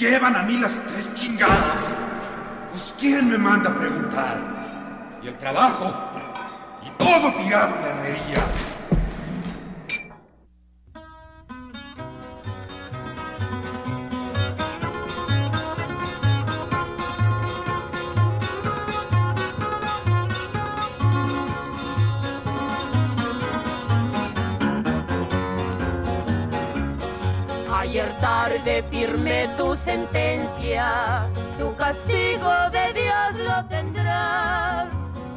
Llevan a mí las tres chingadas. Pues ¿quién me manda a preguntar? Y el trabajo. Y todo tirado en la herrería. Ayer tarde firmé tu sentencia, tu castigo de Dios lo tendrás.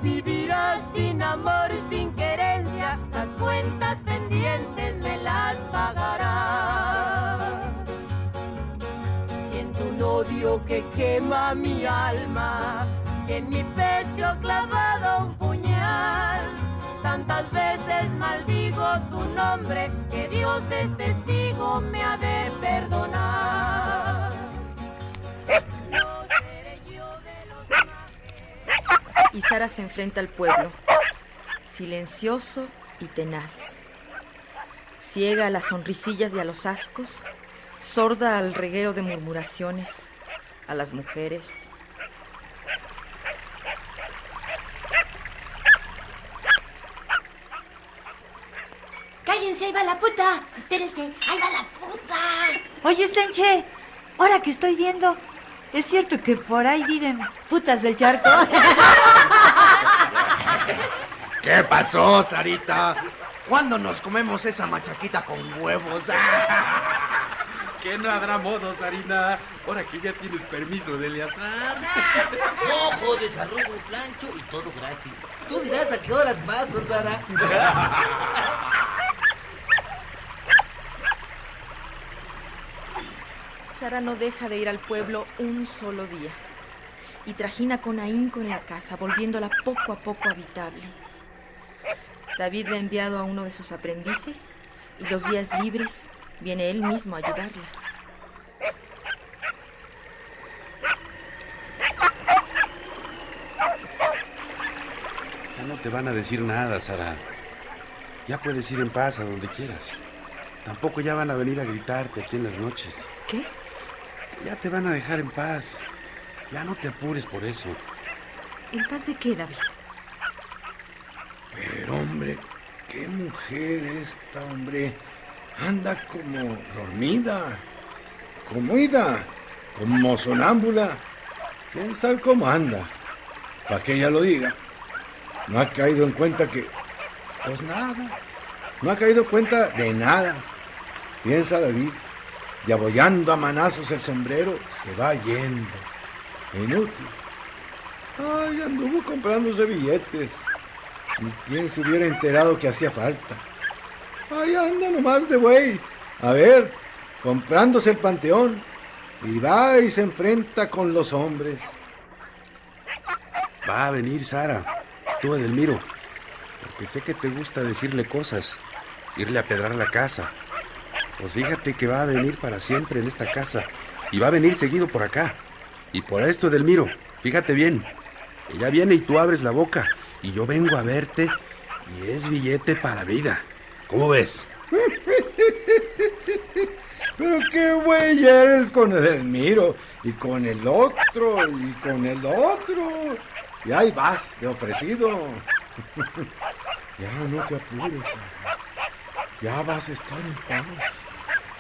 Vivirás sin amor, sin querencia, las cuentas pendientes me las pagarás. Siento un odio que quema mi alma, en mi pecho clavado un puñal. Veces maldigo tu nombre, que Dios es testigo, me ha de perdonar. Y Sara se enfrenta al pueblo, silencioso y tenaz, ciega a las sonrisillas y a los ascos, sorda al reguero de murmuraciones, a las mujeres. Cállense, ahí va la puta. Espérense, ahí va la puta. Oye, Stenche, ahora que estoy viendo, es cierto que por ahí viven putas del charco. ¿Qué pasó, Sarita? ¿Cuándo nos comemos esa machaquita con huevos? ¿Qué no habrá modo, Sarina? Ahora que ya tienes permiso de Eleazar. Ojo, desarrollo, plancho y todo gratis. Tú dirás a qué horas paso, Sara. Sara no deja de ir al pueblo un solo día y trajina con ahínco en la casa, volviéndola poco a poco habitable. David le ha enviado a uno de sus aprendices y los días libres viene él mismo a ayudarla. Ya no te van a decir nada, Sara. Ya puedes ir en paz a donde quieras. Tampoco ya van a venir a gritarte aquí en las noches. ¿Qué? Ya te van a dejar en paz. Ya no te apures por eso. ¿En paz de qué, David? Pero hombre, qué mujer esta, hombre. Anda como dormida, como ida, como sonámbula. ¿Quién sabe cómo anda? Para que ella lo diga. No ha caído en cuenta que... Pues nada. No ha caído en cuenta de nada. Piensa David. Y abollando a manazos el sombrero, se va yendo. Inútil. Ay, anduvo comprándose billetes. ¿Y quién se hubiera enterado que hacía falta? Ay, anda nomás de güey. A ver, comprándose el panteón. Y va y se enfrenta con los hombres. Va a venir Sara, tú Edelmiro. Porque sé que te gusta decirle cosas, irle a pedrar la casa. Pues fíjate que va a venir para siempre en esta casa. Y va a venir seguido por acá. Y por esto, Edelmiro, fíjate bien. Ella viene y tú abres la boca. Y yo vengo a verte. Y es billete para vida. ¿Cómo ves? Pero qué güey eres con Edelmiro y con el otro y con el otro. Y ahí vas, de ofrecido. Ya no te apures. Ya vas a estar en paz.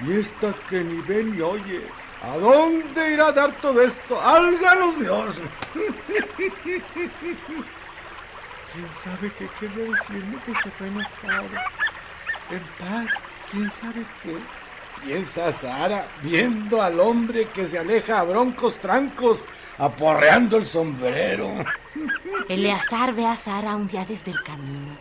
Y esta que ni ve ni oye. ¿A dónde irá a dar todo esto? ¡Álganos Dios! ¿Quién sabe qué quería decirme que se fue enojado? En paz, ¿quién sabe qué? Piensa Sara, viendo al hombre que se aleja a broncos trancos, aporreando el sombrero. Eleazar ve a Sara un día desde el camino.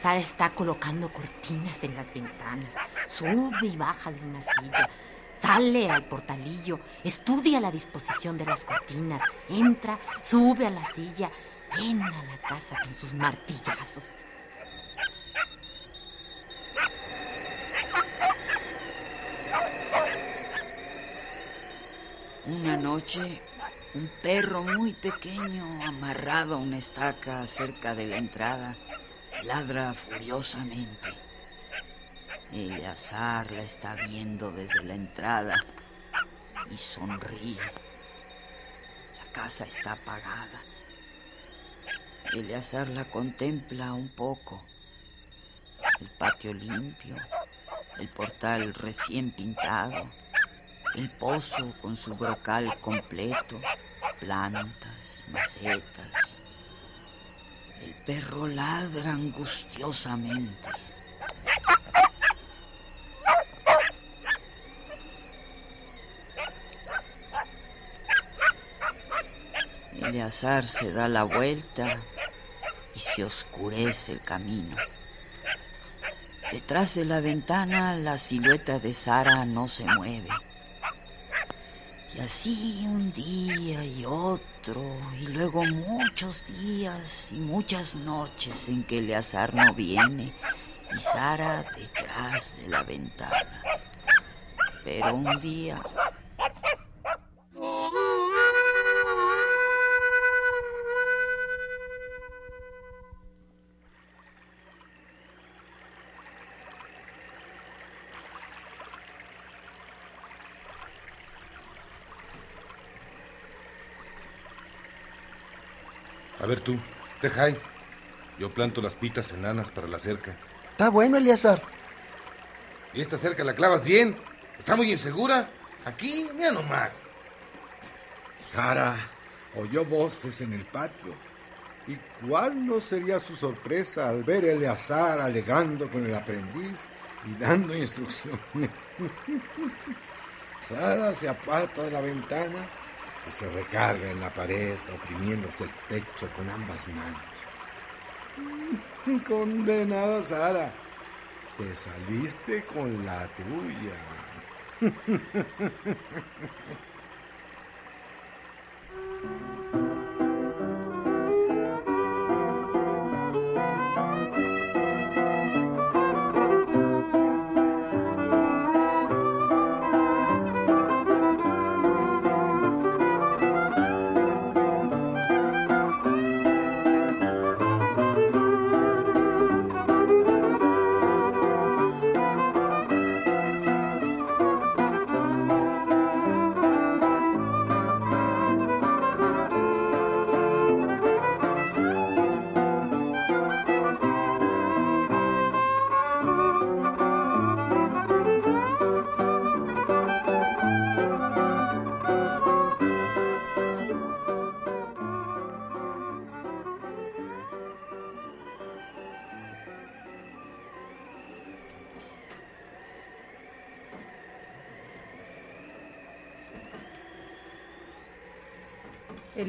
Sara está colocando cortinas en las ventanas. Sube y baja de una silla. Sale al portalillo, estudia la disposición de las cortinas, entra, sube a la silla, llena la casa con sus martillazos. Una noche, un perro muy pequeño amarrado a una estaca cerca de la entrada ladra furiosamente. Eleazar la está viendo desde la entrada y sonríe. La casa está apagada. Eleazar la contempla un poco. El patio limpio, el portal recién pintado, el pozo con su brocal completo, plantas, macetas. Perro ladra angustiosamente. Eleazar se da la vuelta y se oscurece el camino. Detrás de la ventana la silueta de Sara no se mueve. Así un día y otro, y luego muchos días y muchas noches en que Eleazar no viene y Sara detrás de la ventana. Pero un día A ver tú, deja ahí. Yo planto las pitas enanas para la cerca. Está bueno, Eliazar. ¿Y esta cerca la clavas bien? ¿Está muy insegura? Aquí, mira nomás. Sara oyó voces en el patio. ¿Y cuál no sería su sorpresa al ver a Eleazar alegando con el aprendiz y dando instrucciones? Sara se aparta de la ventana y se recarga en la pared, oprimiéndose el pecho con ambas manos. Condenada Sara, te saliste con la tuya.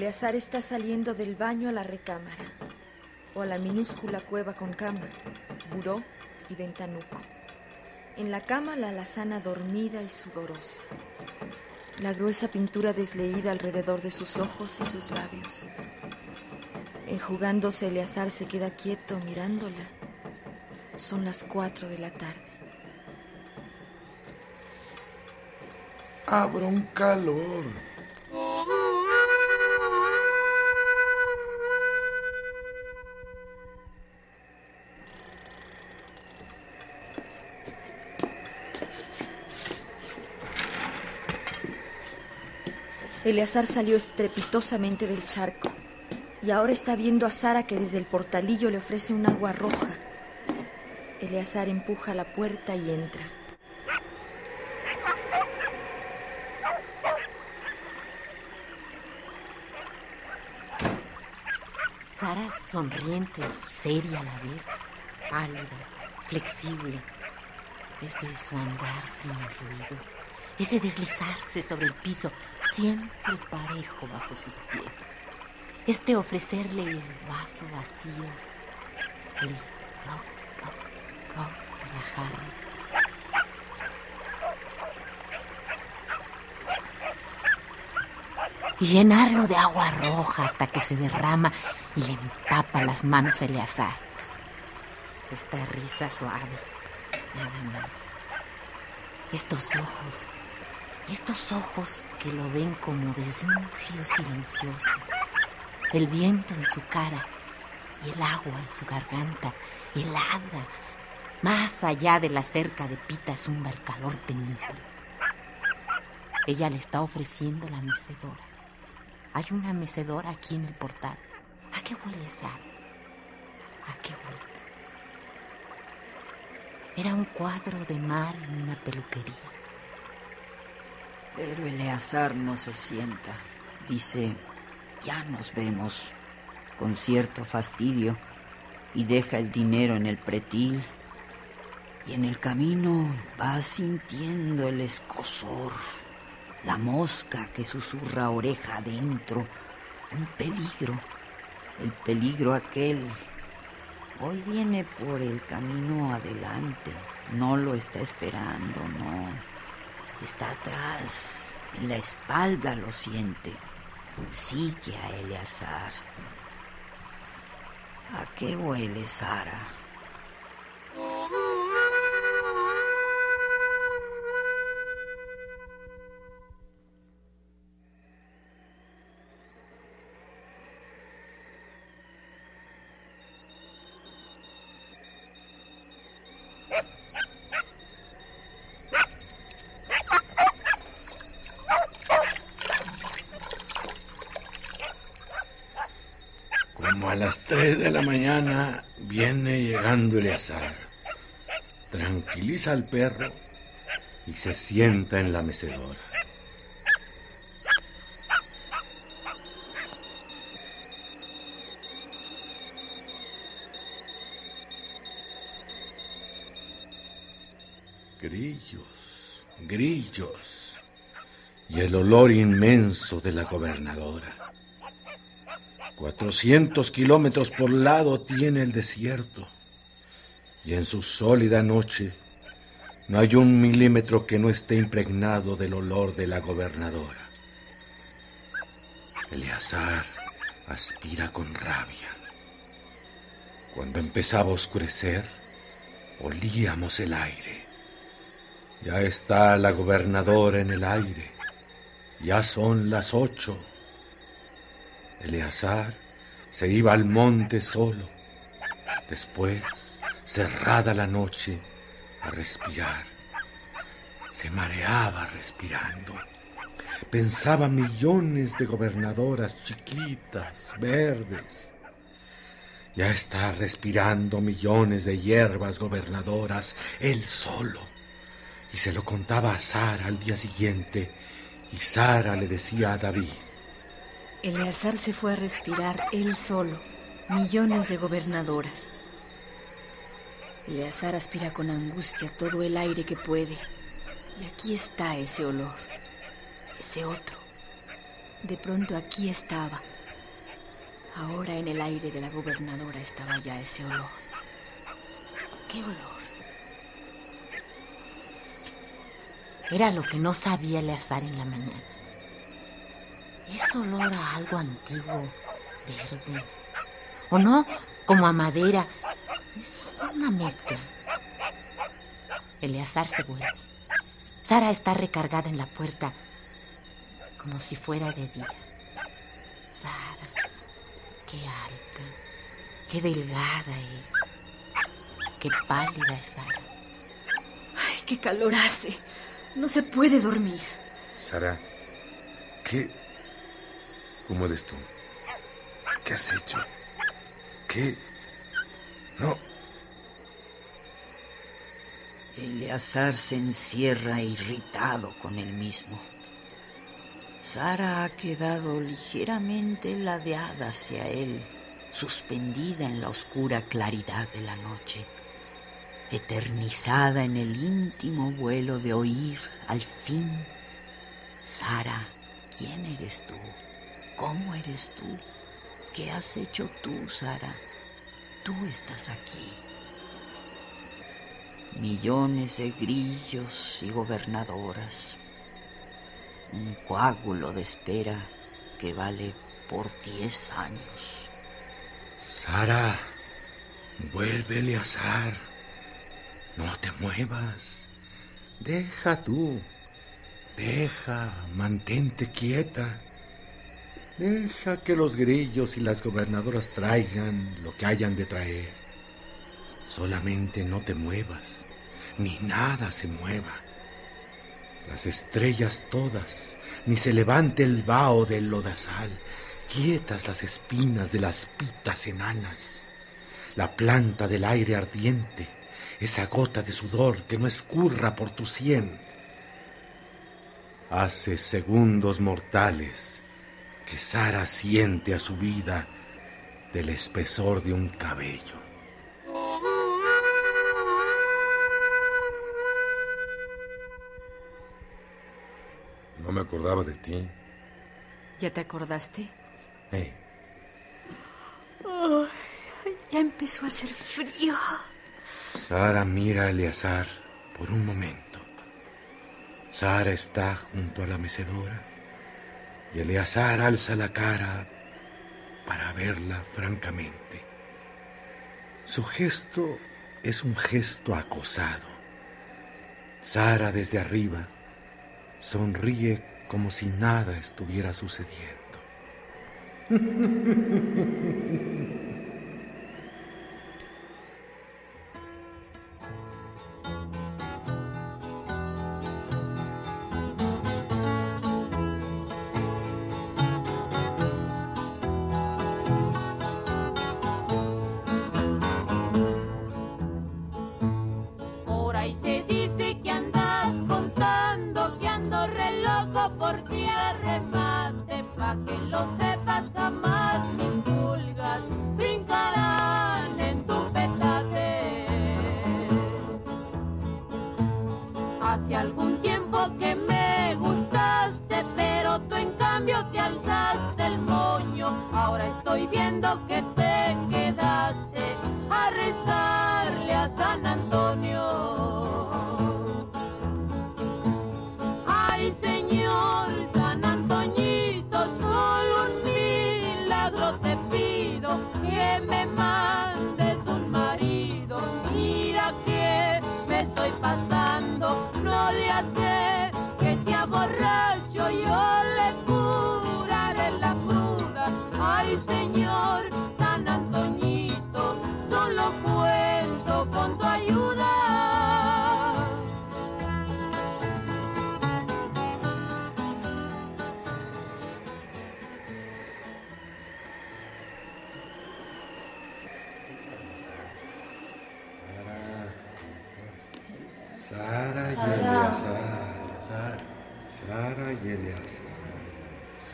Eleazar está saliendo del baño a la recámara, o a la minúscula cueva con cama, buró y ventanuco. En la cama la alazana dormida y sudorosa. La gruesa pintura desleída alrededor de sus ojos y sus labios. Enjugándose, Eleazar se queda quieto mirándola. Son las cuatro de la tarde. Abro un calor. Eleazar salió estrepitosamente del charco y ahora está viendo a Sara que desde el portalillo le ofrece un agua roja. Eleazar empuja la puerta y entra. Sara sonriente seria a la vez, pálida, flexible. Ese su andar sin ruido, ese deslizarse sobre el piso, siempre parejo bajo sus pies. Este ofrecerle el vaso vacío, el rock, rock, rock de la jarra. y llenarlo de agua roja hasta que se derrama y le empapa las manos a Eleazar. Esta risa suave, nada más. Estos ojos, estos ojos que lo ven como desde un río silencioso. El viento en su cara y el agua en su garganta, helada. Más allá de la cerca de Pita zumba el calor temible. Ella le está ofreciendo la mecedora. Hay una mecedora aquí en el portal. ¿A qué huele Sara? ¿A qué huele? Era un cuadro de mar en una peluquería. Pero Eleazar no se sienta. Dice, ya nos vemos, con cierto fastidio, y deja el dinero en el pretil. Y en el camino va sintiendo el escosor la mosca que susurra oreja adentro, un peligro, el peligro aquel. Hoy viene por el camino adelante, no lo está esperando, no. Está atrás, en la espalda lo siente. Sigue a Eleazar. ¿A qué huele Sara? Como a las tres de la mañana viene llegando Eleazar. Tranquiliza al perro y se sienta en la mecedora. Grillos, grillos y el olor inmenso de la gobernadora. Cuatrocientos kilómetros por lado tiene el desierto y en su sólida noche no hay un milímetro que no esté impregnado del olor de la gobernadora. Eleazar aspira con rabia. Cuando empezaba a oscurecer, olíamos el aire. Ya está la gobernadora en el aire. Ya son las ocho. Eleazar se iba al monte solo. Después, cerrada la noche, a respirar. Se mareaba respirando. Pensaba millones de gobernadoras chiquitas, verdes. Ya está respirando millones de hierbas gobernadoras, él solo. Y se lo contaba a Sara al día siguiente, y Sara le decía a David, Eleazar se fue a respirar él solo, millones de gobernadoras. Eleazar aspira con angustia todo el aire que puede. Y aquí está ese olor, ese otro. De pronto aquí estaba. Ahora en el aire de la gobernadora estaba ya ese olor. ¿Qué olor? Era lo que no sabía Eleazar en la mañana. Es olor a algo antiguo, verde. ¿O no? Como a madera. Es una mezcla. Eleazar se vuelve. Sara está recargada en la puerta, como si fuera de día. Sara, qué alta, qué delgada es. Qué pálida es Sara. Ay, qué calor hace. No se puede dormir. Sara, ¿qué, ¿Cómo eres tú? ¿Qué has hecho? ¿Qué? No. Eleazar se encierra irritado con él mismo. Sara ha quedado ligeramente ladeada hacia él, suspendida en la oscura claridad de la noche, eternizada en el íntimo vuelo de oír al fin, Sara, ¿quién eres tú? ¿Cómo eres tú? ¿Qué has hecho tú, Sara? Tú estás aquí. Millones de grillos y gobernadoras. Un coágulo de espera que vale por diez años. Sara, vuélvele a azar. No te muevas. Deja tú. Deja, mantente quieta. Deja que los grillos y las gobernadoras traigan lo que hayan de traer. Solamente no te muevas, ni nada se mueva. Las estrellas todas, ni se levante el vaho del lodazal, quietas las espinas de las pitas enanas, la planta del aire ardiente, esa gota de sudor que no escurra por tu sien. Hace segundos mortales que Sara siente a su vida del espesor de un cabello. No me acordaba de ti. ¿Ya te acordaste? Eh, Oh, ya empezó a hacer frío. Sara mira a Eleazar por un momento. Sara está junto a la mecedora y Eleazar alza la cara para verla francamente. Su gesto es un gesto acosado. Sara desde arriba sonríe como si nada estuviera sucediendo. Sara y Eleazar. Sara, Sara y Eleazar.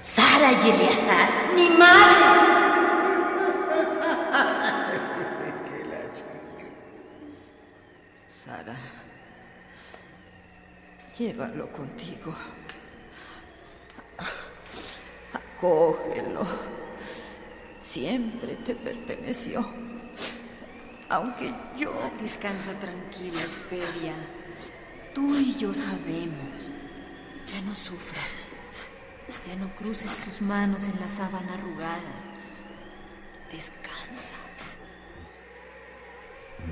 Sara y Eleazar, mi madre. Sara, llévalo contigo. Acógelo. Siempre te perteneció. Aunque yo... Descansa tranquila, Esperia. Tú y yo sabemos. Ya no sufras. Ya no cruces tus manos en la sábana arrugada. Descansa.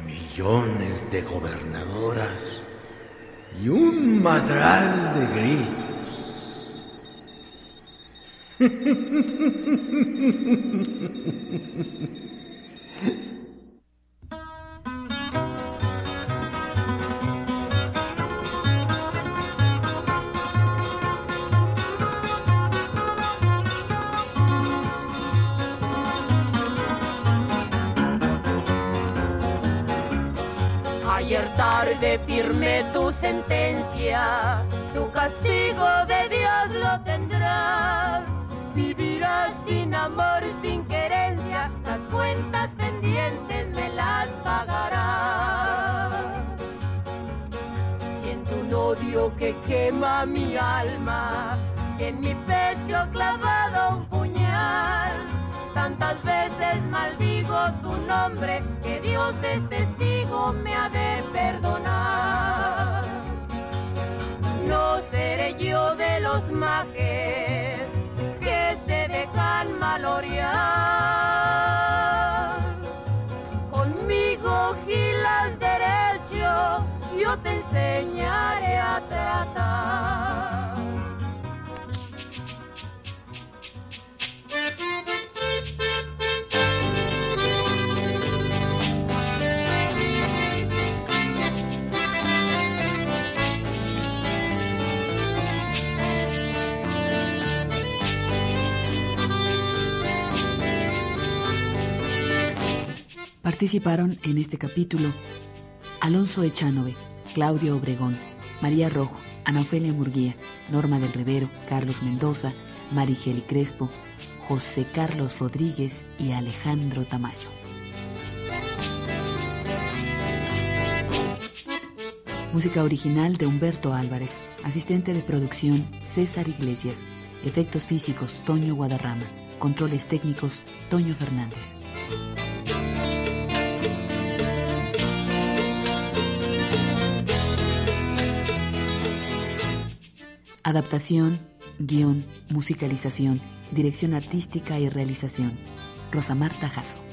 Millones de gobernadoras y un madral de grillos. sentencia, tu castigo de Dios lo tendrás. Vivirás sin amor, sin querencia, las cuentas pendientes me las pagarás. Siento un odio que quema mi alma, en mi pecho clavado un puñal. Tantas veces maldigo tu nombre, que Dios es testigo me ha de perdonar. No seré yo de los majes que se dejan malorear. Conmigo gilas derecho, yo te enseñaré a tratar. Participaron en este capítulo Alonso Echanove, Claudio Obregón, María Rojo, Ana Ofelia Murguía, Norma del Rivero, Carlos Mendoza, Marigeli Crespo, José Carlos Rodríguez y Alejandro Tamayo. Música original de Humberto Álvarez, asistente de producción César Iglesias, efectos físicos Toño Guadarrama, controles técnicos Toño Fernández. Adaptación, guion, musicalización, dirección artística y realización. Rosa Marta Jasso.